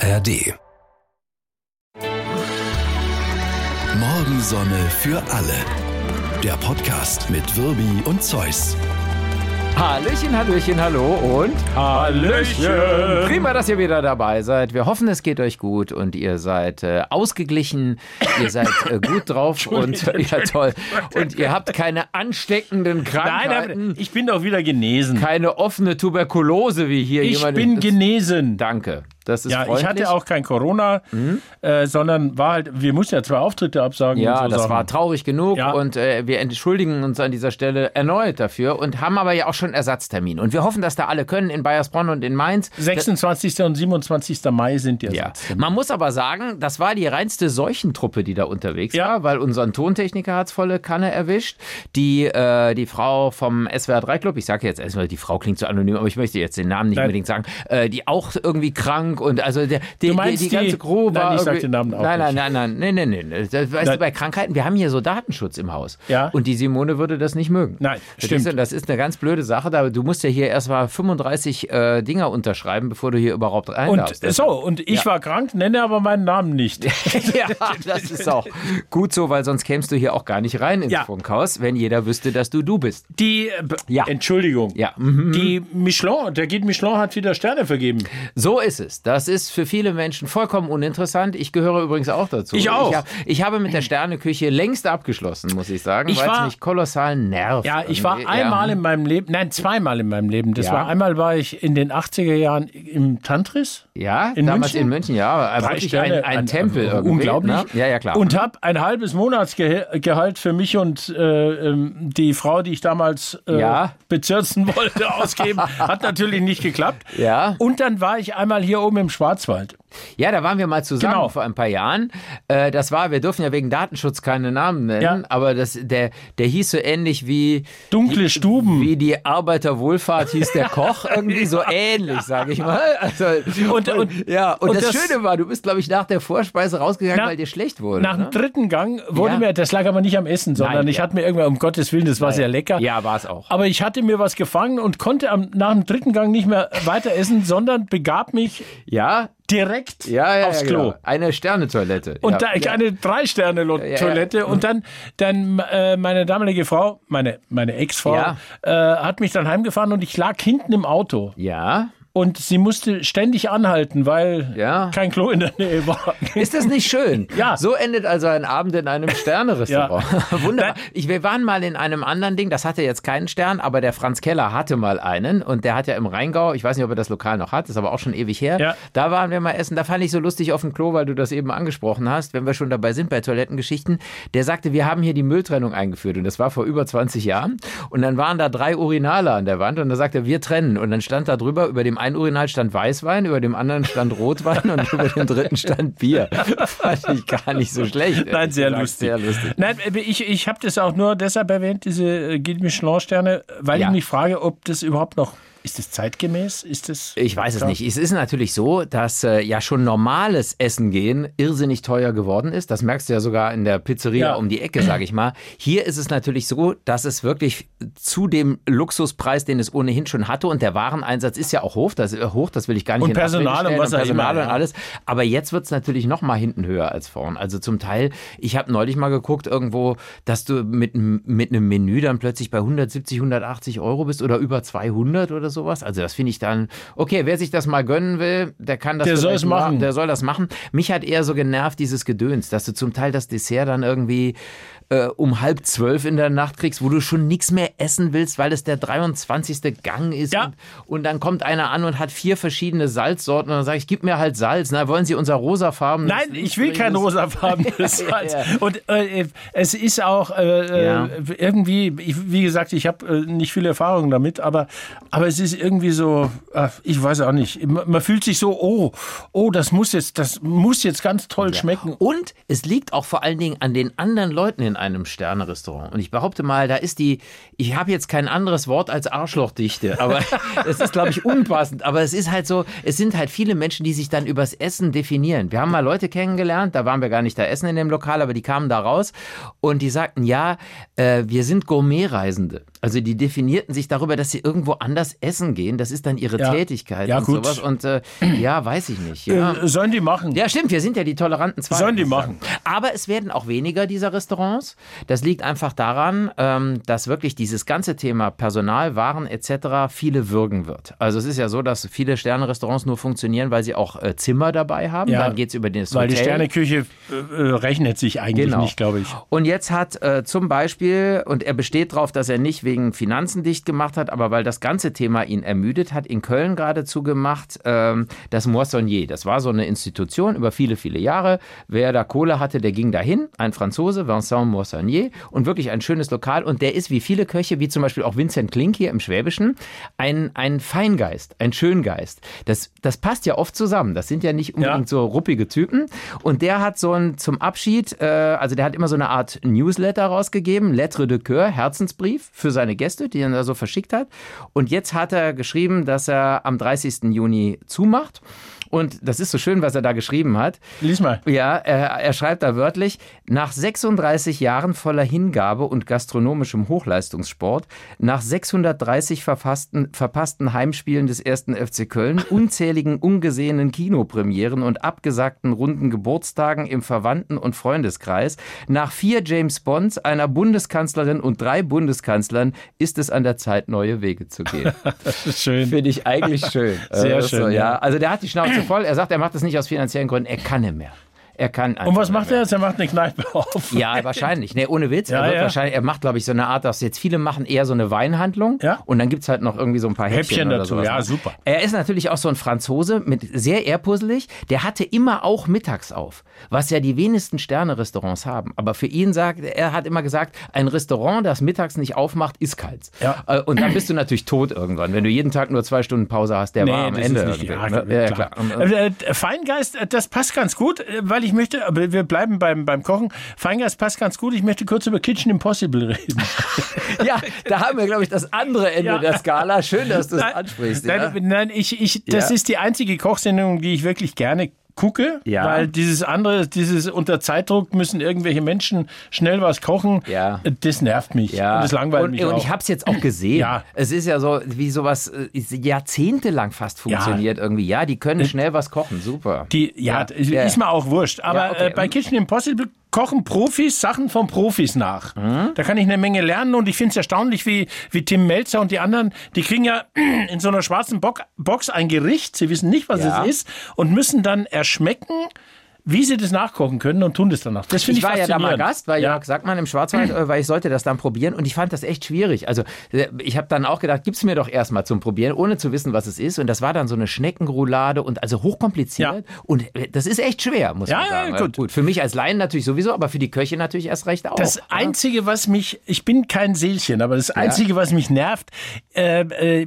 ARD. Morgensonne für alle. Der Podcast mit Wirbi und Zeus. Hallöchen, Hallöchen, hallo und Hallöchen. Prima, dass ihr wieder dabei seid. Wir hoffen, es geht euch gut und ihr seid äh, ausgeglichen, ihr seid äh, gut drauf und ja toll. Und ihr habt keine ansteckenden Krankheiten, Nein, ich bin doch wieder genesen. keine offene Tuberkulose wie hier Ich jemand. bin genesen. Danke. Das ist Ja, ich freundlich. hatte auch kein Corona, äh, sondern war halt, wir mussten ja zwei Auftritte absagen. Ja, so das Sachen. war traurig genug Ja. und äh, wir entschuldigen uns an dieser Stelle erneut dafür und haben aber ja auch schon Ersatztermin. Und wir hoffen, dass da alle können in Bayersbronn und in Mainz. 26. und 27. Mai sind die Ja. Ersatz. Man muss aber sagen, das war die reinste Seuchentruppe, die da unterwegs Ja. war, weil unseren Tontechniker hat's volle Kanne erwischt. Die, äh, die Frau vom SWR 3 Club, ich sage jetzt erstmal, die Frau klingt so anonym, aber ich möchte jetzt den Namen nicht Nein. unbedingt sagen, äh, die auch irgendwie krank und also der, die, Du meinst die, die ganze die- Crew war. Nein, ich sag den Namen auch nein, nein, nicht. nein, nein, nein, nein, nein, nein. Das, weißt Nein. du, bei Krankheiten, wir haben hier so Datenschutz im Haus. Ja. Und die Simone würde das nicht mögen. Nein, Verstehst stimmt. Du? Das ist eine ganz blöde Sache. Da, du musst ja hier erst mal 35 äh, Dinger unterschreiben, bevor du hier überhaupt rein Und darfst. so, und ich Ja. war krank, nenne aber meinen Namen nicht. ja, das ist auch gut so, weil sonst kämst du hier auch gar nicht rein ins Ja. Funkhaus, wenn jeder wüsste, dass du du bist. Die, äh, Ja. Entschuldigung. Ja, mhm. Die Michelin, der Guide Michelin hat wieder Sterne vergeben. so ist es. Das ist für viele Menschen vollkommen uninteressant. Ich gehöre übrigens auch dazu. Ich auch. Ich, hab, ich habe mit der Sterneküche längst abgeschlossen, muss ich sagen, Ich weil es war- mich kolossal nervt. Ja, ich war irgendwie. einmal ja. in meinem Leben, nein, zweimal in meinem Leben. Das Ja. war einmal war ich in den 80er Jahren im Tantris. Ja, in damals München? in München, ja. Sterne, ein, ein ein- Tempel äh, irgendwie. unglaublich. Ne? Ja, ja, klar. Und habe ein halbes Monatsgehalt für mich und äh, ähm, die Frau, die ich damals äh, Ja. bezirzen wollte, ausgeben. Hat natürlich nicht geklappt. Ja. Und dann war ich einmal hier oben im Schwarzwald. Ja, da waren wir mal zusammen Genau. vor ein paar Jahren. Äh, das war, wir dürfen ja wegen Datenschutz keine Namen nennen, Ja. aber das, der, der hieß so ähnlich wie Dunkle Stuben. wie die Arbeiterwohlfahrt hieß der Koch, irgendwie so ähnlich, sage ich mal. Also, Und- und- ja, und, und das, das- Schöne war, du bist, glaube ich, nach der Vorspeise rausgegangen, Na- weil dir schlecht wurde. Nach ne? dem dritten Gang wurde Ja. mir, das lag aber nicht am Essen, sondern Nein, ich ja. hatte mir irgendwann, um Gottes Willen, das war sehr lecker. Ja, war es auch. Aber ich hatte mir was gefangen und konnte am, nach dem dritten Gang nicht mehr weiter essen, sondern begab mich Ja, direkt ja, ja, aufs ja, Klo. Genau. Eine Sternetoilette. Und da eine Drei-Sterne-Toilette und dann, dann äh, meine damalige Frau, meine, meine Ex-Frau, äh, hat mich dann heimgefahren und ich lag hinten im Auto Ja. Und sie musste ständig anhalten, weil Ja. kein Klo in der Nähe war. Ist das nicht schön? Ja. So endet also ein Abend in einem Sternerestaurant. Wunderbar. Nein. Ich, wir waren mal in einem anderen Ding, das hatte jetzt keinen Stern, aber der Franz Keller hatte mal einen und der hat ja im Rheingau, ich weiß nicht, ob er das Lokal noch hat, ist aber auch schon ewig her. Ja. Da waren wir mal essen, da fand ich so lustig auf dem Klo, weil du das eben angesprochen hast, wenn wir schon dabei sind bei Toilettengeschichten. Der sagte, wir haben hier die Mülltrennung eingeführt und das war vor über 20 Jahren und dann waren da drei Urinale an der Wand und da sagte er, wir trennen und dann stand da drüber, über dem einen Urinal stand Weißwein, über dem anderen stand Rotwein und über dem dritten stand Bier. Fand ich gar nicht so schlecht. Nein, sehr ehrlich lustig. gesagt, Sehr lustig. Nein, äh, ich, ich habe das auch nur deshalb erwähnt, diese äh, Guide Michelin-Sterne, weil Ja. ich mich frage, ob das überhaupt noch, ist das zeitgemäß? Ist das Ich weiß es Ja. nicht. Es ist natürlich so, dass äh, ja schon normales Essen gehen irrsinnig teuer geworden ist. Das merkst du ja sogar in der Pizzeria Ja. um die Ecke, sage ich mal. Hier ist es natürlich so, dass es wirklich zu dem Luxuspreis, den es ohnehin schon hatte, und der Wareneinsatz ist ja auch hoch. Das, äh, hoch, das will ich gar nicht Und Personal und was auch Personal immer, und alles. Aber jetzt wird es natürlich noch mal hinten höher als vorn. Also zum Teil, ich habe neulich mal geguckt irgendwo, dass du mit, einem- mit einem Menü dann plötzlich bei 170, 180 Euro bist oder über 200 oder sowas. Also das finde ich dann, okay, wer sich das mal gönnen will, der kann das Der soll es machen. Der soll das machen. Mich hat eher so genervt dieses Gedöns, dass du zum Teil das Dessert dann irgendwie äh, um halb zwölf in der Nacht kriegst, wo du schon nichts mehr essen willst, weil es der 23. Gang ist. Ja. Und, und dann kommt einer an und hat vier verschiedene Salzsorten und dann sage ich, gib mir halt Salz. Na, wollen Sie unser rosafarben? Nein, ich will kein rosafarbenes Salz. Ja, ja. Und äh, es ist auch äh, äh, irgendwie, ich, wie gesagt, ich habe äh, nicht viel Erfahrung damit, aber, aber es ist irgendwie so, ich weiß auch nicht, man, man fühlt sich so, oh, oh, das muss jetzt, das muss jetzt ganz toll schmecken. Und es liegt auch vor allen Dingen an den anderen Leuten in einem Sternerestaurant. Und ich behaupte mal, da ist die, ich habe jetzt kein anderes Wort als Arschlochdichte, aber es ist, glaube ich, unpassend. Aber es ist halt so, es sind halt viele Menschen, die sich dann übers Essen definieren. Wir haben mal Leute kennengelernt, da waren wir gar nicht da essen in dem Lokal, aber die kamen da raus und die sagten, ja, äh, wir sind Gourmetreisende. Also die definierten sich darüber, dass sie irgendwo anders essen gehen. Das ist dann ihre Ja. Tätigkeit Ja, und gut. sowas. Und äh, ja, weiß ich nicht. Ja. Äh, sollen die machen. Ja, stimmt, wir sind ja die toleranten Zwei. Sollen die machen. Aber es werden auch weniger dieser Restaurants. Das liegt einfach daran, ähm, dass wirklich dieses ganze Thema Personal, Waren etc. viele würgen wird. Also es ist ja so, dass viele Sterne-Restaurants nur funktionieren, weil sie auch äh, Zimmer dabei haben. Ja, Dann geht es über das Weil die Hotel. Sterneküche äh, rechnet sich eigentlich Genau. nicht, glaube ich. Und jetzt hat äh, zum Beispiel, und er besteht darauf, dass er nicht wegen Finanzen dicht gemacht hat, aber weil das ganze Thema ihn ermüdet hat, in Köln geradezu gemacht, ähm, das Moissonnier. Das war so eine Institution über viele, viele Jahre. Wer da Kohle hatte, der ging dahin. Ein Franzose, Vincent Moissonnier. Und wirklich ein schönes Lokal. Und der ist wie viele Köche, wie zum Beispiel auch Vincent Klink hier im Schwäbischen, ein, ein Feingeist, ein Schöngeist. Das, das passt ja oft zusammen. Das sind ja nicht unbedingt so ruppige Typen. Und der hat so ein zum Abschied, äh, also der hat immer so eine Art Newsletter rausgegeben, Lettre de Coeur, Herzensbrief für seine Gäste, die er da so verschickt hat. Und jetzt hat er geschrieben, dass er am 30. Juni zumacht. Und das ist so schön, was er da geschrieben hat. Lies mal. Ja, er, er schreibt da wörtlich, nach 36 Jahren voller Hingabe und gastronomischem Hochleistungssport, nach 630 verfassten, verpassten Heimspielen des ersten FC Köln, unzähligen ungesehenen Kinopremieren und abgesagten runden Geburtstagen im Verwandten- und Freundeskreis, nach vier James Bonds, einer Bundeskanzlerin und drei Bundeskanzlern ist es an der Zeit, neue Wege zu gehen. Das ist schön. Finde ich eigentlich schön. Sehr Also, schön, ja. ja. Also der hat die Schnauze voll. Er sagt, er macht das nicht aus finanziellen Gründen. Er kann nicht mehr. Er kann Und was macht er jetzt? Er macht eine Kneipe auf. Ja, wahrscheinlich. Nee, ohne Witz. Ja, er, wird ja. wahrscheinlich, er macht, glaube ich, so eine Art, dass jetzt viele machen eher so eine Weinhandlung. Ja. Und dann gibt es halt noch irgendwie so ein paar Häppchen, Häppchen dazu, sowas. ja, super. Er ist natürlich auch so ein Franzose, mit sehr ehrpuzzelig. Der hatte immer auch mittags auf, was ja die wenigsten Sterne-Restaurants haben. Aber für ihn sagt, er hat immer gesagt, ein Restaurant, das mittags nicht aufmacht, ist kalt. Ja. Äh, Und dann bist du natürlich tot irgendwann, wenn du jeden Tag nur zwei Stunden Pause hast. Der war am das Ende ist nicht, ja, ne? klar. Und, äh, Äh, Feingeist, das passt ganz gut, weil ich möchte, aber wir bleiben beim, beim Kochen. Feingeist passt ganz gut. Ich möchte kurz über Kitchen Impossible reden. ja, da haben wir, glaube ich, das andere Ende Ja. der Skala. Schön, dass du es Nein, ansprichst. ja. Nein, nein ich, ich, das Ja. ist die einzige Kochsendung, die ich wirklich gerne gucke, Ja. weil dieses andere, dieses unter Zeitdruck müssen irgendwelche Menschen schnell was kochen, Ja. äh, das nervt mich Ja, und das langweilt und, mich und auch. ich habe es jetzt auch gesehen. Es ist ja so, wie sowas äh, jahrzehntelang fast funktioniert irgendwie. Ja, die können schnell was kochen, super. Die, ja, ist, mir auch wurscht. Aber okay. äh, bei Kitchen Impossible kochen Profis Sachen von Profis nach. Mhm. Da kann ich eine Menge lernen und ich finde es erstaunlich, wie, wie Tim Melzer und die anderen, die kriegen ja in so einer schwarzen Box ein Gericht, sie wissen nicht, was Ja. es ist und müssen dann erschmecken, wie sie das nachkochen können und tun das danach. Das finde ich ich, war ja da mal. Gast bei Ja. Jörg Sackmann im Schwarzwald, äh, weil ich sollte das dann probieren und ich fand das echt schwierig. Also äh, ich habe dann auch gedacht, gib's mir doch erstmal zum Probieren, ohne zu wissen, was es ist. Und das war dann so eine Schneckenroulade und also hochkompliziert. Und äh, das ist echt schwer, muss Ja, man ja, sagen. gut. gut, für mich als Laien natürlich sowieso, aber für die Köche natürlich erst recht auch. Das ja. Einzige, was mich, ich bin kein Seelchen, aber das Einzige, was mich nervt, äh, äh,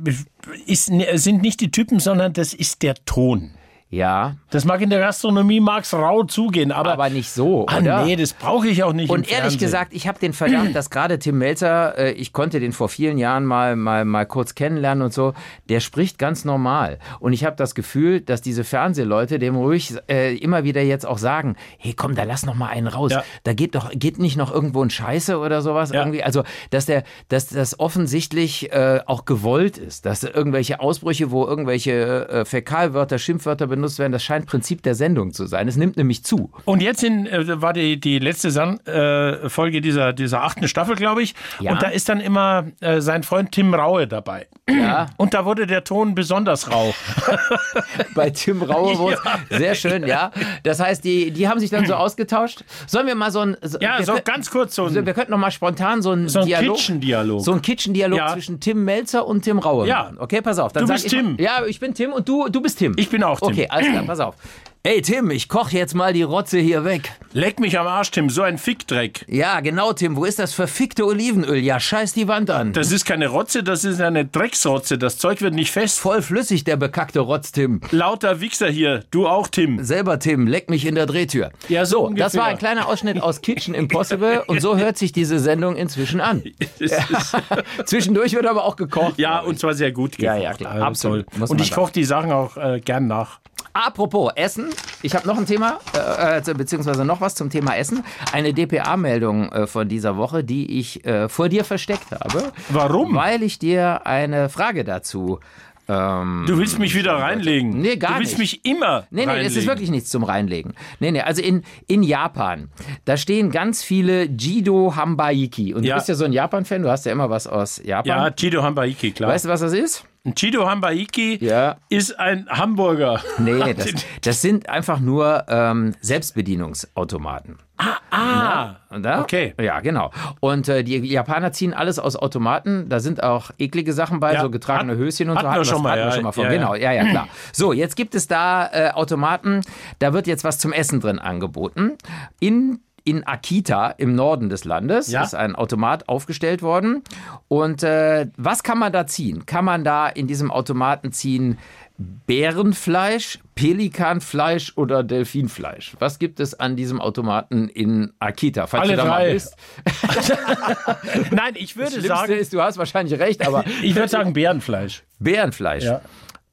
ist, sind nicht die Typen, sondern das ist der Ton. Ja, Das mag in der Gastronomie mag's rau zugehen, aber, aber nicht so, ah, oder? nee, das brauche ich auch nicht. im Und ehrlich Fernsehen. gesagt, ich habe den Verdacht, dass gerade Tim Melzer, äh, ich konnte den vor vielen Jahren mal, mal, mal kurz kennenlernen und so, der spricht ganz normal. Und ich habe das Gefühl, dass diese Fernsehleute dem ruhig äh, immer wieder jetzt auch sagen, hey komm, da lass noch mal einen raus. Ja. Da geht doch, geht nicht noch irgendwo ein Scheiße oder sowas Ja. irgendwie. Also, dass der, dass das offensichtlich äh, auch gewollt ist, dass irgendwelche Ausbrüche, wo irgendwelche äh, Fäkalwörter, Schimpfwörter benutzt werden, das scheint Prinzip der Sendung zu sein. Es nimmt nämlich zu. Und jetzt in, äh, war die, die letzte San äh, Folge dieser, dieser achten Staffel, glaube ich. Ja. Und da ist dann immer äh, sein Freund Tim Raue dabei. Ja. Und da wurde der Ton besonders rau. bei Tim Rauewurst. Sehr schön, ja. Das heißt, die, die haben sich dann so ausgetauscht. Sollen wir mal so ein. So, Ja, so ganz kurz so so, ein, wir könnten noch mal spontan so einen so ein Dialog. Kitchen-Dialog. So ein Kitchen-Dialog Ja. zwischen Tim Melzer und Tim Raue. Ja. machen. Okay, pass auf. Dann Du bist ich Tim. Ja, ich bin Tim und du, du bist Tim. Ich bin auch Tim. Okay, alles klar, pass auf. Ey Tim, ich koche jetzt mal die Rotze hier weg. Leck mich am Arsch, Tim, so ein Fickdreck. Ja, genau, Tim. Wo ist das verfickte Olivenöl? Ja, scheiß die Wand an. Das ist keine Rotze, das ist eine Drecksrotze. Das Zeug wird nicht fest. Voll flüssig, der bekackte Rotz, Tim. Lauter Wichser hier. Du auch, Tim. Selber Tim, leck mich in der Drehtür. Ja, so ungefähr. das war ein kleiner Ausschnitt aus Kitchen Impossible und so hört sich diese Sendung inzwischen an. Zwischendurch wird aber auch gekocht. Ja, und zwar sehr gut gekocht. Ja, ja, klar, Also absolut, muss Und ich koche die Sachen auch äh, gern nach. Apropos Essen, ich habe noch ein Thema, äh, äh, beziehungsweise noch was zum Thema Essen. Eine DPA-Meldung äh, von dieser Woche, die ich äh, vor dir versteckt habe. Warum? Weil ich dir eine Frage dazu ähm, Du willst mich wieder reinlegen. Nee, gar Du willst nicht. mich immer Nee, nee, reinlegen. es ist wirklich nichts zum Reinlegen. Nee, nee, also in, in Japan, da stehen ganz viele Jido Hambaiki. Und Ja. du bist ja so ein Japan-Fan, du hast ja immer was aus Japan. Ja, Chido Hambaiki, klar. Weißt du, was das ist? Ein Chido Hambaiki Ja. ist ein Hamburger. Nee, das, das sind einfach nur ähm, Selbstbedienungsautomaten. Ah, Und da? Okay. Ja, genau. Und äh, die Japaner ziehen alles aus Automaten. Da sind auch eklige Sachen bei, Ja, so getragene hat- Höschen und hatten so. wir Hatten schon mal, wir ja, schon mal von. ja, ja. Genau, ja, ja, klar. So, jetzt gibt es da äh, Automaten. Da wird jetzt was zum Essen drin angeboten. In in Akita im Norden des Landes Ja. ist ein Automat aufgestellt worden. Und äh, was kann man da ziehen? Kann man da in diesem Automaten ziehen Bärenfleisch, Pelikanfleisch oder Delfinfleisch? Was gibt es an diesem Automaten in Akita? Falls Alle du da mal drei. bist. Nein, ich würde Schlimmste sagen, ist, du hast wahrscheinlich recht, aber ich würde sagen Bärenfleisch. Bärenfleisch. Ja.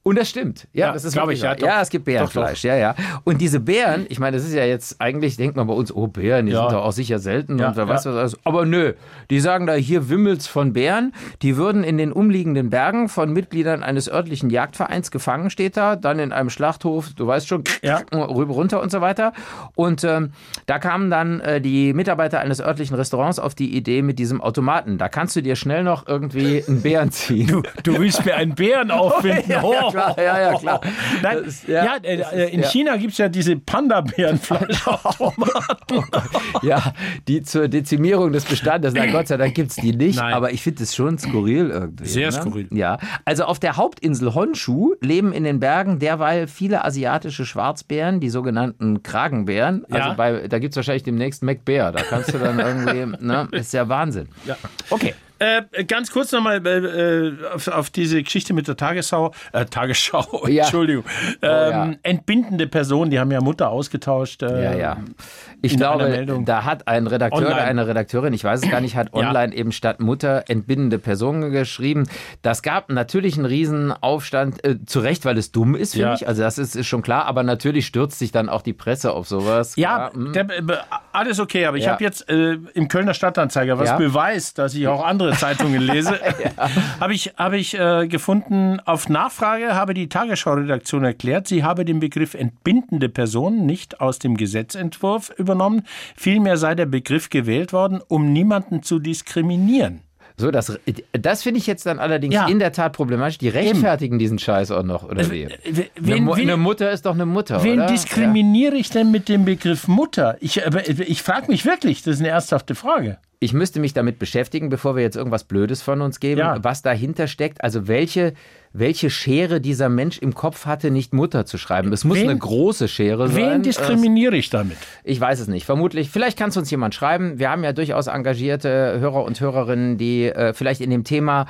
Und das stimmt. Ja, Ja, das ist glaub wirklich ich, ja, doch. ja, es gibt Bärenfleisch. Ja, ja. Und diese Bären, ich meine, das ist ja jetzt eigentlich, denkt man bei uns, oh, Bären, die Ja. sind doch auch sicher selten Ja, und wer weiß was alles. Aber nö, die sagen da, hier wimmelt's von Bären. Die würden in den umliegenden Bergen von Mitgliedern eines örtlichen Jagdvereins gefangen, steht da, dann in einem Schlachthof, du weißt schon, rüber runter und so weiter. Und ähm, da kamen dann äh, die Mitarbeiter eines örtlichen Restaurants auf die Idee mit diesem Automaten. Da kannst du dir schnell noch irgendwie einen Bären ziehen. Du willst mir einen Bären auffinden. Ja, klar, ja, ja, klar. Nein, Das ja, ja, äh, äh, ist- in ja. China gibt es ja diese Panda-Bärenfleischautomaten. Ja, die zur Dezimierung des Bestandes. Na Gott sei Dank gibt es die nicht, Nein. aber ich finde es schon skurril irgendwie. Sehr ne? skurril. Ja, also auf der Hauptinsel Honshu leben in den Bergen derweil viele asiatische Schwarzbären, die sogenannten Kragenbären. Also Ja. bei, da gibt es wahrscheinlich demnächst McBär. Da kannst du dann irgendwie, ne, ist ja Wahnsinn. Ja. Okay. Äh, ganz kurz nochmal äh, auf, auf diese Geschichte mit der Tagesschau. Äh, Tagesschau, Ja. Entschuldigung. Oh, ja. Ähm, Entbindende Personen, die haben ja Mutter ausgetauscht. Äh, Ja, ja. Ich glaube, da hat ein Redakteur Online. oder eine Redakteurin, ich weiß es gar nicht, hat Ja. online eben statt Mutter entbindende Personen geschrieben. Das gab natürlich einen Riesenaufstand, äh, zu Recht, weil es dumm ist, finde Ja. ich. Also das ist, ist schon klar, aber natürlich stürzt sich dann auch die Presse auf sowas. Ja, hm. der, äh, alles okay, aber ich Ja. habe jetzt äh, im Kölner Stadtanzeiger, was Ja. beweist, dass ich auch andere Zeitungen lese, habe ich, hab ich äh, gefunden, auf Nachfrage habe die Tagesschau-Redaktion erklärt, sie habe den Begriff entbindende Person nicht aus dem Gesetzentwurf übernommen, vielmehr sei der Begriff gewählt worden, um niemanden zu diskriminieren. So, das, das finde ich jetzt dann allerdings Ja. in der Tat problematisch. Die rechtfertigen diesen Scheiß auch noch, oder wie? Äh, Eine, Wen, Mu- wen, eine Mutter ist doch eine Mutter, wen oder? diskriminiere ich denn mit dem Begriff Mutter? Ich, ich frage mich wirklich, das ist eine ernsthafte Frage. ich müsste mich damit beschäftigen, bevor wir jetzt irgendwas Blödes von uns geben, Ja. was dahinter steckt. Also welche, welche Schere dieser Mensch im Kopf hatte, nicht Mutter zu schreiben. Es muss Wen- eine große Schere sein. Wen diskriminiere ich damit? Ich weiß es nicht. Vermutlich. Vielleicht kann es uns jemand schreiben. Wir haben ja durchaus engagierte Hörer und Hörerinnen, die äh, vielleicht in dem Thema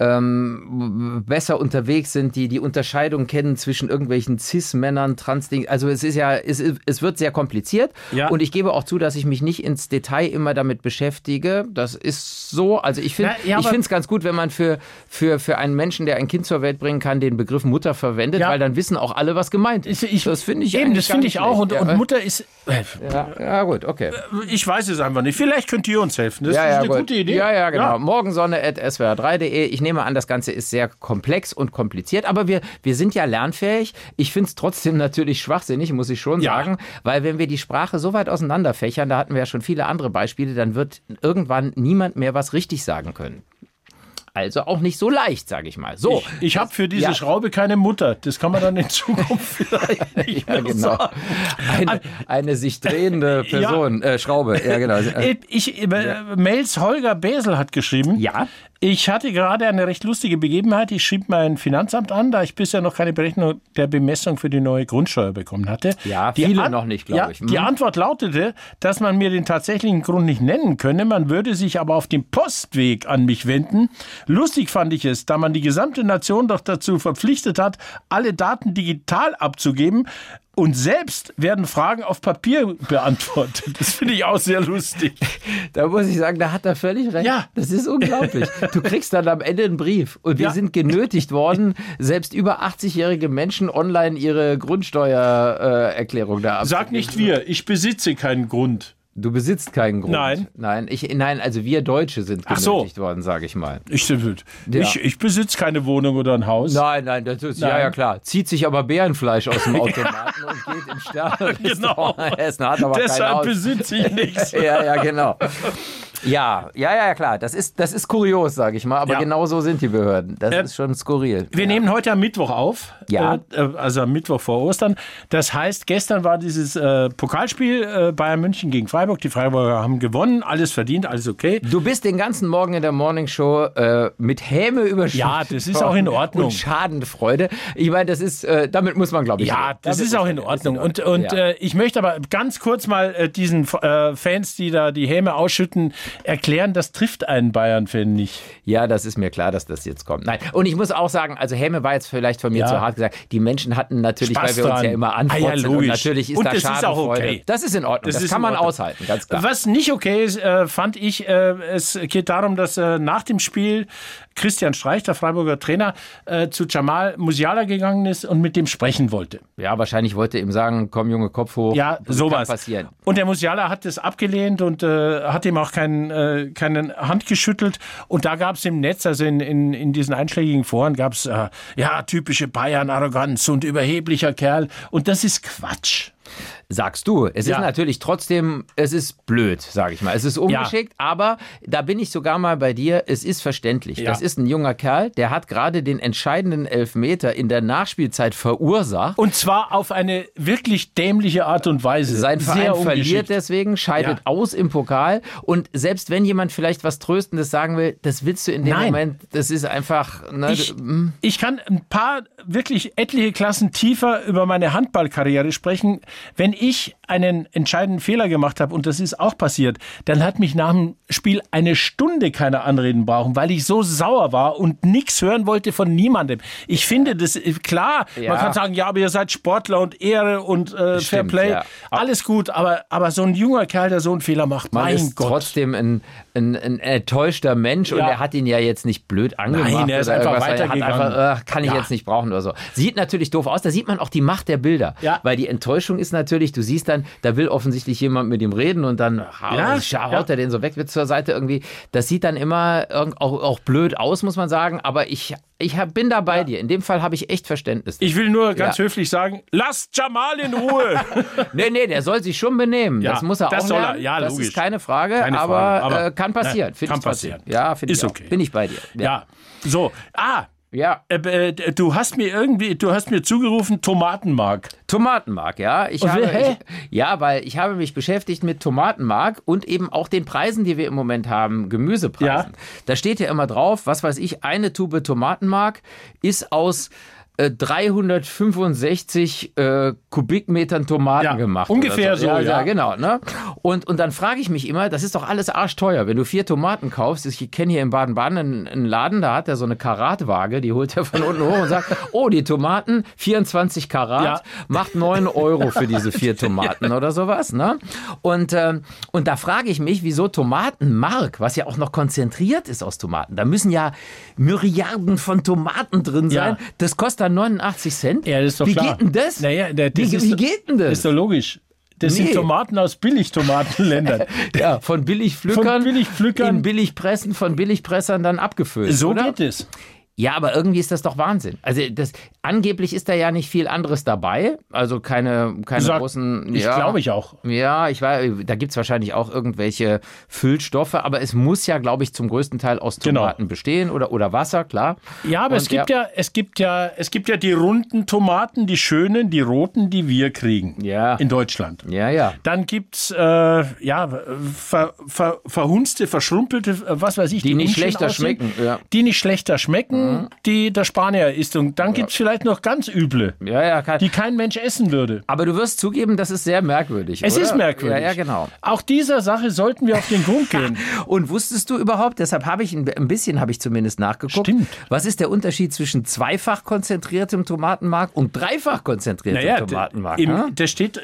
ähm, besser unterwegs sind, die die Unterscheidung kennen zwischen irgendwelchen Cis-Männern, Trans-Ding. Also es ist ja, es, es wird sehr kompliziert. Ja. Und ich gebe auch zu, dass ich mich nicht ins Detail immer damit beschäftige. Das ist so. Also ich finde ja, finde es ganz gut, wenn man für, für, für einen Menschen, der ein Kind zur Welt bringen kann, den Begriff Mutter verwendet, Ja. weil dann wissen auch alle, was gemeint ist. Ich, ich, das finde ich eben, das finde ich auch. Und, und ja, Mutter ist. äh, ja, ja, gut, okay. Ich weiß es einfach nicht. Vielleicht könnt ihr uns helfen. Das ja, ist ja, eine gut. gute Idee. Ja, ja, genau. Morgensonne.swr3.de. Ich nehme an, das Ganze ist sehr komplex und kompliziert, aber wir, wir sind ja lernfähig. Ich finde es trotzdem natürlich schwachsinnig, muss ich schon Ja. sagen, weil wenn wir die Sprache so weit auseinanderfächern, da hatten wir ja schon viele andere Beispiele, dann wird irgendwann niemand mehr was richtig sagen können. Also auch nicht so leicht, sage ich mal. So. Ich, ich habe für diese Ja. Schraube keine Mutter. Das kann man dann in Zukunft vielleicht nicht ja, genau. sagen. Eine, eine sich drehende Person, äh, Schraube. Ja, genau. Ich, ich, äh, Mails Holger Besel hat geschrieben. Ja. Ich hatte gerade eine recht lustige Begebenheit. Ich schrieb mein Finanzamt an, da ich bisher noch keine Berechnung der Bemessung für die neue Grundsteuer bekommen hatte. Ja, viele noch nicht, glaub ja, ich. Die Mhm. Antwort lautete, dass man mir den tatsächlichen Grund nicht nennen könne. Man würde sich aber auf dem Postweg an mich wenden. Lustig fand ich es, da man die gesamte Nation doch dazu verpflichtet hat, alle Daten digital abzugeben Und selbst werden Fragen auf Papier beantwortet. Das finde ich auch sehr lustig. Da muss ich sagen, da hat er völlig recht. Ja. Das ist unglaublich. Du kriegst dann am Ende einen Brief. Und wir Ja. sind genötigt worden, selbst über 80-jährige Menschen online ihre Grundsteuererklärung da abzugeben. Sag nicht wir, ich besitze keinen Grund. Du besitzt keinen Grund. Nein. Nein, ich, nein also wir Deutsche sind Ach so. genötigt worden, sage ich mal. Ich, ich, ich besitze keine Wohnung oder ein Haus. Nein, nein, das ist, ja, Nein. ja klar. Zieht sich aber Bärenfleisch aus dem Automaten und geht in Sterne. Genau. Essen, hat aber Deshalb besitze ich nichts. Ja, ja, genau. Ja, ja, ja, klar. Das ist, das ist kurios, sage ich mal. Aber Ja. genau so sind die Behörden. Das Äh, ist schon skurril. Wir nehmen heute am Mittwoch auf. Ja. Äh, äh, also am Mittwoch vor Ostern. Das heißt, gestern war dieses äh, Pokalspiel äh, Bayern München gegen Freiburg. Die Freiburger haben gewonnen. Alles verdient, alles okay. Du bist den ganzen Morgen in der Morningshow äh, mit Häme überschüttet. Ja, das ist auch in Ordnung. Und Schadenfreude. Ich meine, das ist, damit muss man, glaube ich. Ja, das ist auch in Ordnung. Und, und Ja. ich möchte aber ganz kurz mal diesen Fans, die da die Häme ausschütten, erklären, das trifft einen Bayern-Fan nicht. Ja, das ist mir klar, dass das jetzt kommt. Nein, und ich muss auch sagen, also Häme war jetzt vielleicht von mir Ja. zu hart gesagt. Die Menschen hatten natürlich, Spaß weil wir uns dran. ja immer Ah ja, antworten und natürlich ist Und da das ist auch okay. Das ist in Ordnung. Das, ist kann man Ordnung. aushalten, ganz klar. Was nicht okay ist, äh, fand ich, äh, es geht darum, dass äh, nach dem Spiel Christian Streich, der Freiburger Trainer, zu Jamal Musiala gegangen ist und mit dem sprechen wollte. Ja, wahrscheinlich wollte ihm sagen, komm Junge, Kopf hoch. Ja, Das sowas. Passieren. Und der Musiala hat das abgelehnt und hat ihm auch äh, keine Hand geschüttelt. Und da gab es im Netz, also in, in, in diesen einschlägigen Foren, gab es äh, ja typische Bayern-Arroganz und überheblicher Kerl. Und das ist Quatsch. Sagst du. Es Ja. ist natürlich trotzdem, es ist blöd, sage ich mal. Es ist ungeschickt, aber da bin ich sogar mal bei dir. Es ist verständlich. Ja. Das ist ein junger Kerl, der hat gerade den entscheidenden Elfmeter in der Nachspielzeit verursacht. Und zwar auf eine wirklich dämliche Art und Weise. Sein Verein Sehr verliert deswegen, scheidet Ja. aus im Pokal. Und selbst wenn jemand vielleicht was Tröstendes sagen will, das willst du in dem Nein. Moment, das ist einfach. Ne, Ich, du- ich kann ein paar wirklich etliche Klassen tiefer über meine Handballkarriere sprechen. Wenn ich einen entscheidenden Fehler gemacht habe, und das ist auch passiert, dann hat mich nach dem Spiel eine Stunde keiner anreden brauchen, weil ich so sauer war und nichts hören wollte von niemandem. Ich finde das äh, klar, Ja. man kann sagen, ja, aber ihr seid Sportler und Ehre und äh, Stimmt, Fairplay, ja. alles gut, aber, aber so ein junger Kerl, der so einen Fehler macht, man mein ist Gott. trotzdem ein, ein, ein enttäuschter Mensch und Ja. er hat ihn ja jetzt nicht blöd angemacht. Nein, er ist einfach er weitergegangen. einfach, äh, kann ich Ja. jetzt nicht brauchen oder so. Sieht natürlich doof aus, da sieht man auch die Macht der Bilder. Ja. Weil die Enttäuschung ist natürlich, du siehst dann, da will offensichtlich jemand mit ihm reden und dann haut, Ja, haut er den so weg, wird zur Seite irgendwie. Das sieht dann immer auch, auch blöd aus, muss man sagen, aber ich, ich hab, bin da bei dir. In dem Fall habe ich echt Verständnis. Ich will nur ganz Ja. höflich sagen, lasst Jamal in Ruhe. Nee, nee, der soll sich schon benehmen. Ja, das muss er das auch soll er. Ja, das logisch. ist keine Frage, Keine aber, Frage, aber- äh, kann passieren. Ja, Find kann passieren. Ja, finde ich Ist auch. okay. Bin ich bei dir. ja, so. Ah, Ja. Äh, äh, du hast mir irgendwie, du hast mir zugerufen, Tomatenmark. Tomatenmark, ja. Ich Und habe, ich, ja, weil ich habe mich beschäftigt mit Tomatenmark und eben auch den Preisen, die wir im Moment haben, Gemüsepreisen. Ja. Da steht ja immer drauf, was weiß ich, eine Tube Tomatenmark ist aus äh, 365 äh, Kubikmetern Tomaten Ja, gemacht. ungefähr oder so, ja. ja. genau. Ne? Und, und dann frage ich mich immer, das ist doch alles arschteuer. Wenn du vier Tomaten kaufst, ich kenne hier in Baden-Baden einen, einen Laden, da hat er so eine Karatwaage, die holt er von unten hoch und sagt, oh, die Tomaten, 24 Karat, Ja. macht 9 Euro für diese vier Tomaten oder sowas. Ne? Und, ähm, und da frage ich mich, wieso Tomatenmark, was ja auch noch konzentriert ist aus Tomaten, da müssen ja Myriaden von Tomaten drin sein, Ja. das kostet dann 89 Cent. Ja, das ist doch wie klar. geht denn das? Naja, das wie, ist wie doch- geht denn das? ist doch logisch. Das Nee. sind Tomaten aus Billigtomatenländern. ja, von Billigpflückern, Von Billigpflückern. in Billigpressen, von Billigpressern dann abgefüllt. so oder? geht es. Ja, aber irgendwie ist das doch Wahnsinn. Also das angeblich ist da ja nicht viel anderes dabei. Also keine, keine Sag- großen. Ich ja, glaube ich auch. Ja, ich weiß, da gibt's wahrscheinlich auch irgendwelche Füllstoffe, aber es muss ja, glaube ich, zum größten Teil aus Genau. Tomaten bestehen oder, oder Wasser, klar. Ja, aber es gibt ja, es gibt ja, es gibt ja die runden Tomaten, die schönen, die roten, die wir kriegen. Ja. In Deutschland. Ja, ja. Dann gibt's äh, ja ver, ver, verhunzte, verschrumpelte, äh, was weiß ich, Die nicht unschön schlechter aussehen, schmecken, ja. Die nicht schlechter schmecken Die der Spanier isst. Und dann gibt's vielleicht noch ganz üble, Ja, ja, kann, die kein Mensch essen würde. aber du wirst zugeben, das ist sehr merkwürdig. Es oder? ist merkwürdig. Ja, ja, genau. Auch dieser Sache sollten wir auf den Grund gehen. Und wusstest du überhaupt, deshalb habe ich ein bisschen, habe ich zumindest nachgeguckt, Stimmt. was ist der Unterschied zwischen zweifach konzentriertem Tomatenmark und dreifach konzentriertem Naja, Tomatenmark? im, ne? der steht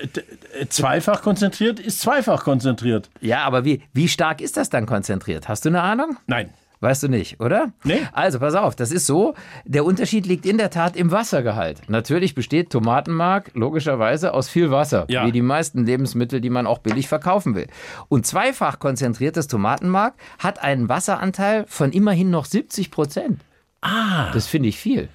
zweifach konzentriert, ist zweifach konzentriert. Ja, aber wie, wie stark ist das dann konzentriert? Hast du eine Ahnung? Nein. Weißt du nicht, oder? Nee. Also pass auf, das ist so. Der Unterschied liegt in der Tat im Wassergehalt. Natürlich besteht Tomatenmark logischerweise aus viel Wasser, Ja. wie die meisten Lebensmittel, die man auch billig verkaufen will. Und zweifach konzentriertes Tomatenmark hat einen Wasseranteil von immerhin noch 70 Prozent. Ah. Das finde ich viel.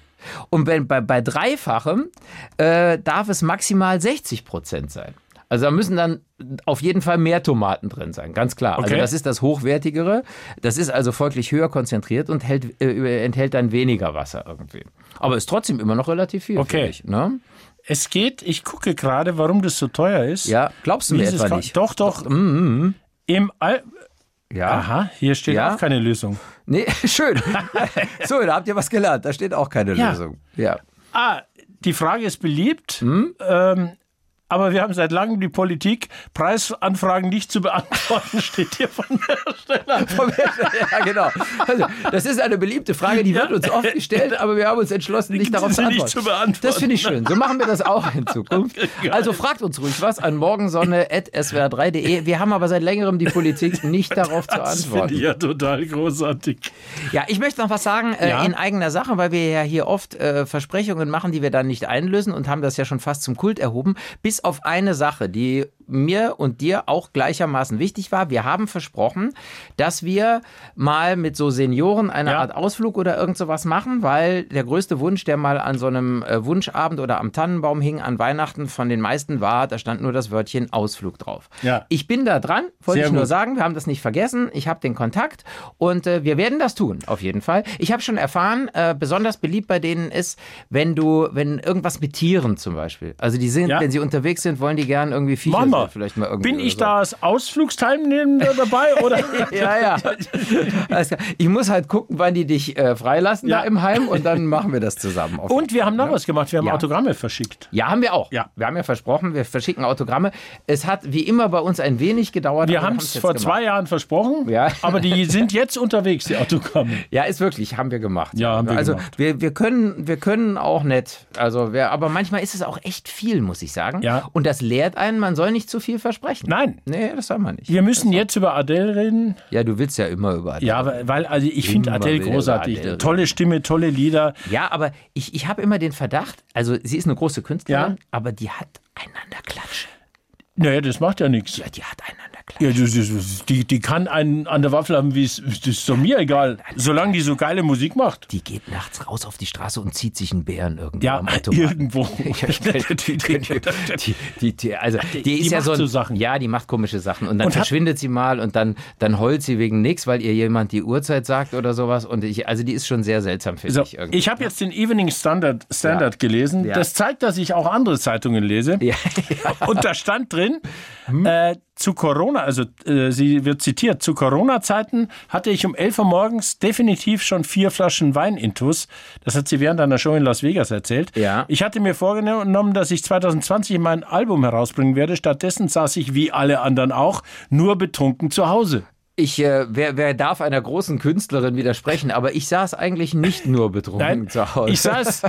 Und wenn, bei, bei dreifachem äh, darf es maximal 60 Prozent sein. Also da müssen dann auf jeden Fall mehr Tomaten drin sein, ganz klar. Also Okay. das ist das hochwertigere. Das ist also folglich höher konzentriert und hält, äh, enthält dann weniger Wasser irgendwie. Aber ist trotzdem immer noch relativ viel. Okay. Ich, ne? Es geht, ich gucke gerade, warum das so teuer ist. Ja, glaubst du Wie mir etwa nicht? Doch, doch. Mm, Im Al Ja. Aha, hier steht Ja. auch keine Lösung. Nee, schön. so, da habt ihr was gelernt. Da steht auch keine Ja. Lösung. Ja. Ah, die Frage ist beliebt. Hm? Ähm, aber wir haben seit langem die Politik, Preisanfragen nicht zu beantworten, steht hier von der Stelle. ja, genau. Also, das ist eine beliebte Frage, die wird uns oft gestellt, aber wir haben uns entschlossen, nicht darauf zu antworten. zu beantworten. Das finde ich schön. So machen wir das auch in Zukunft. Also fragt uns ruhig was an morgensonne.swr3.de. Wir haben aber seit längerem die Politik nicht darauf zu Das finde antworten. ich ja total großartig. Ja, ich möchte noch was sagen äh, Ja? in eigener Sache, weil wir ja hier oft äh, Versprechungen machen, die wir dann nicht einlösen und haben das ja schon fast zum Kult erhoben. Bis auf eine Sache, die mir und dir auch gleichermaßen wichtig war. Wir haben versprochen, dass wir mal mit so Senioren eine Ja. Art Ausflug oder irgend sowas machen, weil der größte Wunsch, der mal an so einem äh, Wunschabend oder am Tannenbaum hing an Weihnachten von den meisten war, da stand nur das Wörtchen Ausflug drauf. Ja. Ich bin da dran, wollte Sehr ich nur gut. sagen. Wir haben das nicht vergessen. Ich habe den Kontakt und äh, wir werden das tun, auf jeden Fall. Ich habe schon erfahren, äh, besonders beliebt bei denen ist, wenn du, wenn irgendwas mit Tieren zum Beispiel. Also die sind, Ja. wenn sie unterwegs sind, wollen die gern irgendwie Viecher Wir. sehen, vielleicht mal irgendwie. Bin ich so. da als Ausflugsteilnehmer dabei? Oder? Ja, ja. Klar. Ich muss halt gucken, wann die dich äh, freilassen Ja. da im Heim und dann machen wir das zusammen. auf Und wir haben noch was gemacht. Wir haben Ja. Autogramme verschickt. Ja, haben wir auch. Ja. Wir haben ja versprochen, wir verschicken Autogramme. Es hat wie immer bei uns ein wenig gedauert. Wir haben es vor gemacht. zwei Jahren versprochen, Ja. aber die sind jetzt unterwegs, die Autogramme. Ja, ist wirklich, haben wir gemacht. Ja, haben wir also gemacht. Wir, wir können, wir können auch nett. Also wer, aber manchmal ist es auch echt viel, muss ich sagen. Ja. Und das lehrt einen, man soll nicht zu viel versprechen. Nein, Nee, das soll man nicht. wir müssen jetzt über Adele reden. Ja, du willst ja immer über Adele. Ja, weil, also ich finde Adele großartig. Adele Tolle Stimme, tolle Lieder. Ja, aber ich, ich habe immer den Verdacht, also sie ist eine große Künstlerin, Ja. aber die hat einander Klatsche. Naja, das macht ja nichts. Ja, die hat einander Ja, das, das, das, die, die kann einen an der Waffel haben, wie es das ist doch mir egal. Solange die so geile Musik macht. Die geht nachts raus auf die Straße und zieht sich einen Bären irgendwo Ja, am irgendwo. Ja, die, die, die, die, also die, ist ja macht so, ein, so Sachen. Ja, die macht komische Sachen und dann Und verschwindet sie mal und dann dann heult sie wegen nichts, weil ihr jemand die Uhrzeit sagt oder sowas und ich, also die ist schon sehr seltsam finde So, ich irgendwie. ich habe jetzt den Evening Standard, Standard Ja. gelesen. Ja. Das zeigt, dass ich auch andere Zeitungen lese. ja, Und da stand drin, Hm? äh, zu Corona, also äh, sie wird zitiert, zu Corona-Zeiten hatte ich um 11 Uhr morgens definitiv schon vier Flaschen Wein intus. Das hat sie während einer Show in Las Vegas erzählt. Ja. Ich hatte mir vorgenommen, dass ich 2020 mein Album herausbringen werde. Stattdessen saß ich, wie alle anderen auch, nur betrunken zu Hause. Ich äh, wer, wer darf einer großen Künstlerin widersprechen, aber ich saß eigentlich nicht nur betrunken Nein, zu Hause. ich saß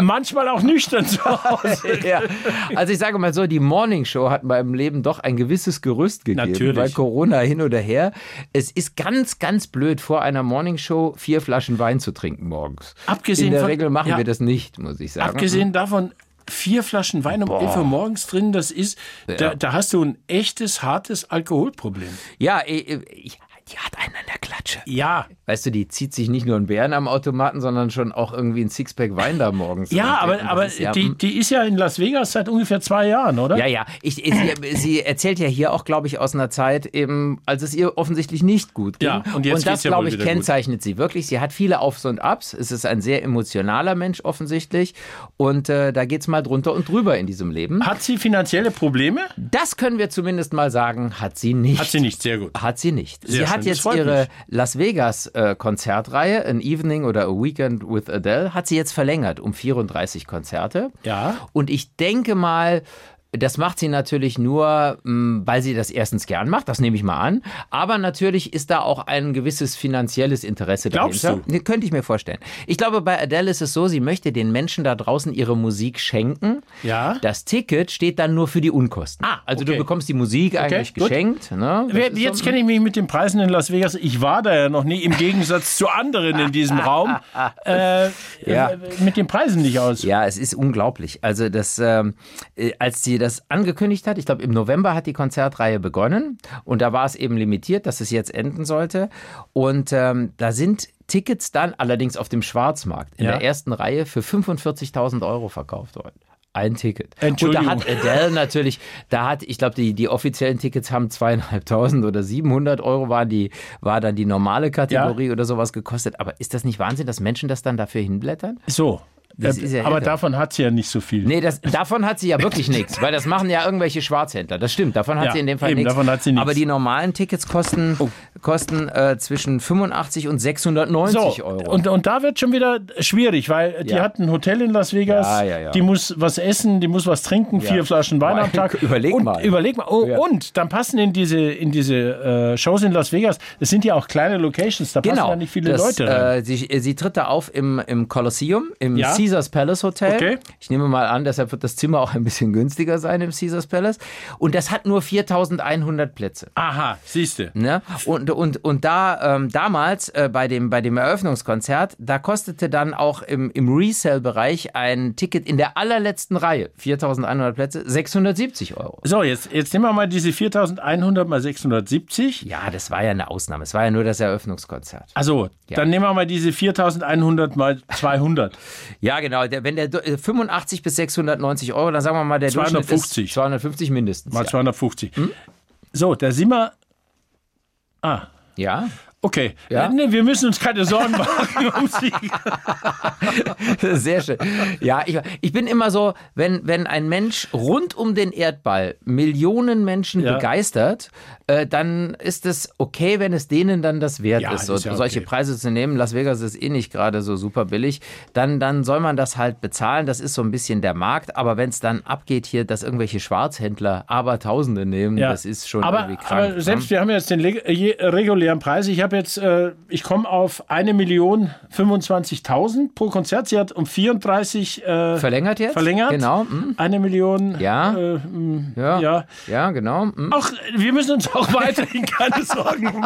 manchmal auch nüchtern zu Hause. ja. Also ich sage mal so, die Morning Show hat meinem Leben doch ein gewisses Gerüst gegeben. Natürlich. Bei Corona hin oder her. Es ist ganz, ganz blöd, vor einer Morning Show vier Flaschen Wein zu trinken morgens. Abgesehen In der von- Regel machen ja. wir das nicht, muss ich sagen. Abgesehen davon, vier Flaschen Wein um 11 Uhr morgens drin, das ist, da, da hast du ein echtes, hartes Alkoholproblem. Ja, ich, ich, die hat einen an der Klatsche. Ja, Weißt du, die zieht sich nicht nur einen Bären am Automaten, sondern schon auch irgendwie ein Sixpack Wein da morgens. ja, Und aber, aber ist ja, die, die ist ja in Las Vegas seit ungefähr zwei Jahren, oder? Ja, ja. Ich, sie, sie erzählt ja hier auch, glaube ich, aus einer Zeit, eben, als es ihr offensichtlich nicht gut ging. Ja, und jetzt das, ja glaube ich, wieder gut. kennzeichnet sie wirklich. Sie hat viele Aufs und Abs. Es ist ein sehr emotionaler Mensch offensichtlich. Und äh, da geht's mal drunter und drüber in diesem Leben. Hat sie finanzielle Probleme? Das können wir zumindest mal sagen, hat sie nicht. Hat sie nicht, sehr gut. Hat sie nicht. Sehr sie hat das jetzt ihre mich. Las Vegas äh, Konzertreihe, An Evening oder A Weekend with Adele, hat sie jetzt verlängert um 34 Konzerte. Ja. Und ich denke mal, das macht sie natürlich nur, mh, weil sie das erstens gern macht, das nehme ich mal an. Aber natürlich ist da auch ein gewisses finanzielles Interesse Glaubst dahinter. du? Könnte ich mir vorstellen. Ich glaube, bei Adele ist es so, sie möchte den Menschen da draußen ihre Musik schenken. Ja. Das Ticket steht dann nur für die Unkosten. Ah, also okay. du bekommst die Musik eigentlich gut. geschenkt. Ne? Jetzt so- kenne ich mich mit den Preisen in Las Vegas. Ich war da ja noch nie, im Gegensatz zu anderen in diesem Raum. Äh, Ja. äh, mit den Preisen nicht aus. Ja, es ist unglaublich. Also das, ähm, äh, als sie das angekündigt hat, ich glaube im November hat die Konzertreihe begonnen und da war es eben limitiert, dass es jetzt enden sollte. Und ähm, da sind Tickets dann allerdings auf dem Schwarzmarkt in Ja. der ersten Reihe für 45.000 Euro verkauft worden. Ein Ticket. Und da Entschuldigung. hat Adele natürlich, da hat, ich glaube, die, die offiziellen Tickets haben zweieinhalbtausend oder 700 Euro war die, war dann die normale Kategorie oder sowas gekostet. Aber ist das nicht Wahnsinn, dass Menschen das dann dafür hinblättern? So. Das Äh, ist ja aber davon hat sie ja nicht so viel. Nee, das, davon hat sie ja wirklich nichts, weil das machen ja irgendwelche Schwarzhändler. Das stimmt, davon hat Ja, sie in dem Fall nichts. Aber die normalen Tickets kosten, kosten äh, zwischen 85 und 690 So, Euro. und, und da wird schon wieder schwierig, weil die Ja. hat ein Hotel in Las Vegas, Ja, die muss was essen, die muss was trinken, vier Flaschen Wein am Tag. Überleg und, mal. Überleg mal. Oh. Und dann passen in diese, in diese äh, Shows in Las Vegas, das sind ja auch kleine Locations, da passen Genau. ja nicht viele das, Leute rein. Äh, sie, sie tritt da auf im, im Colosseum, im Ja. Caesars Palace Hotel. Okay. Ich nehme mal an, deshalb wird das Zimmer auch ein bisschen günstiger sein im Caesars Palace. Und das hat nur 4100 Plätze. Aha, siehst du. Ne? Und, und, und da ähm, damals äh, bei, dem, bei dem Eröffnungskonzert, da kostete dann auch im, im Resale-Bereich ein Ticket in der allerletzten Reihe, 4100 Plätze, 670 Euro. So, jetzt, jetzt nehmen wir mal diese 4100 mal 670. Ja, das war ja eine Ausnahme. Es war ja nur das Eröffnungskonzert. Also, Ja. dann nehmen wir mal diese 4100 mal 200. Ja, genau. Der, wenn der du- äh, 85 bis 690 Euro, dann sagen wir mal, der 250. Durchschnitt ist 250 mindestens. Mal ja. 250. Hm? So, da sind wir. Ah, ja. Okay. Ja? Nee, wir müssen uns keine Sorgen machen um sie. Sehr schön. Ja, ich, ich bin immer so, wenn, wenn ein Mensch rund um den Erdball Millionen Menschen Ja. begeistert, äh, dann ist es okay, wenn es denen dann das wert Ja, ist, so, ist ja solche okay. Preise zu nehmen. Las Vegas ist eh nicht gerade so super billig. Dann, dann soll man das halt bezahlen. Das ist so ein bisschen der Markt. Aber wenn es dann abgeht hier, dass irgendwelche Schwarzhändler Abertausende nehmen, Ja. das ist schon aber, irgendwie krank. aber selbst wir haben jetzt den äh, regulären Preis. Ich habe jetzt, äh, ich komme auf 1 Million 25.000 pro Konzert. Sie hat um 34 äh, Verlängert jetzt? verlängert. Genau. mm. Eine Million. Ja. Äh, mm, Ja. ja. Ja, genau. mm. Auch, wir müssen uns auch weiterhin keine Sorgen um,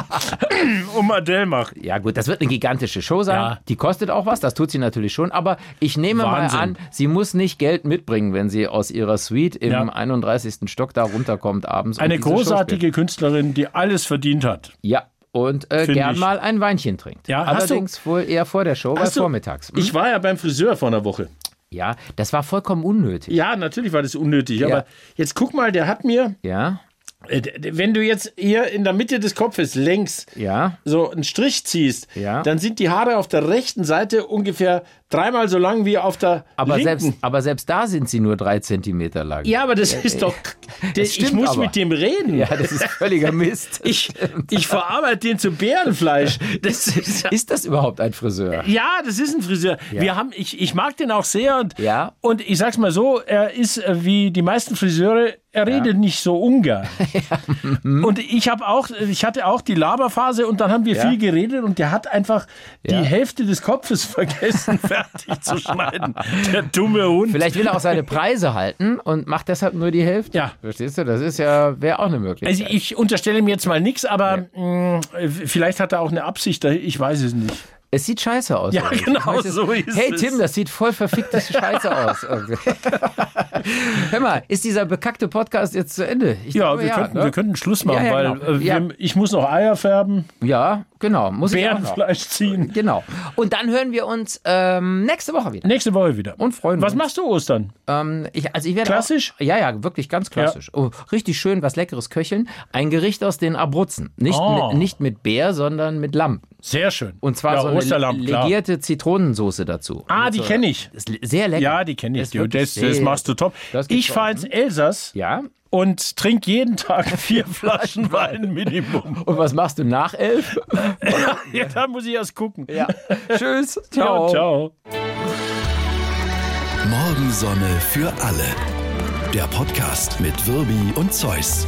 um Adele machen. Ja, gut, das wird eine gigantische Show sein. Ja. Die kostet auch was, das tut sie natürlich schon. Aber ich nehme Wahnsinn. mal an, sie muss nicht Geld mitbringen, wenn sie aus ihrer Suite im Ja. 31. Stock da runterkommt abends. Eine großartige Künstlerin, die alles verdient hat. Ja. Und äh, gern ich. mal ein Weinchen trinkt. Ja, du- Allerdings wohl eher vor der Show, weil vormittags. Hm? Ich war ja beim Friseur vor einer Woche. ja, das war vollkommen unnötig. Ja, natürlich war das unnötig. Aber jetzt guck mal, der hat mir, Ja, äh, wenn du jetzt hier in der Mitte des Kopfes längs ja. so einen Strich ziehst, Ja. dann sind die Haare auf der rechten Seite ungefähr dreimal so lang wie auf der Aber linken. selbst, aber selbst da sind sie nur drei Zentimeter lang. ja, aber das ist doch. Das ich muss aber. mit dem reden. Ja, das ist völliger Mist. Ich, ich verarbeite den zu Bärenfleisch. Das ist ja ist das überhaupt ein Friseur? Ja, das ist ein Friseur. Wir haben, ich, ich mag den auch sehr und, Ja. und ich sag's mal so, er ist äh, wie die meisten Friseure, er redet nicht so ungern. Und ich habe auch, ich hatte auch die Laberphase und dann haben wir Ja. viel geredet und der hat einfach Ja. die Hälfte des Kopfes vergessen, fertig zu schneiden. Der dumme Hund. Vielleicht will er auch seine Preise halten und macht deshalb nur die Hälfte. Ja. Verstehst du? Das ist ja, wäre auch eine Möglichkeit. Also ich unterstelle ihm jetzt mal nichts, aber mh, vielleicht hat er auch eine Absicht, ich weiß es nicht. Es sieht scheiße aus. Ja, genau weiß so ist Hey es. Tim, das sieht voll verfickte Scheiße aus. Hör mal, ist dieser bekackte Podcast jetzt zu Ende? Ich Ja, glaube, wir, könnten, ne? wir könnten Schluss machen, Ja, ja, weil genau. äh, wir, Ja. ich muss noch Eier färben, Ja, genau. Muss ich. Bärenfleisch ziehen. Genau. Und dann hören wir uns ähm, nächste Woche wieder. Nächste Woche wieder. Und freuen Was uns. machst du Ostern? Ähm, ich, also ich werde Klassisch? Auch, ja, ja, wirklich ganz klassisch. Oh, richtig schön, was Leckeres köcheln. Ein Gericht aus den Abruzzen. Nicht, Oh. mit, nicht mit Bär, sondern mit Lamm. Sehr schön. Und zwar ja, so eine Osterlamm, legierte Zitronensoße dazu. Ah, die so- kenne ich. Sehr lecker. Ja, die kenne ich. Das, das sehr- machst du top. Das Ich fahre ins voll. Elsass Ja, und trink jeden Tag vier Flaschen Wein Minimum. Und was machst du nach elf? ja, da muss ich erst gucken. Ja. Tschüss. Ciao. ciao. Morgensonne für alle. Der Podcast mit Wirbi und Zeus.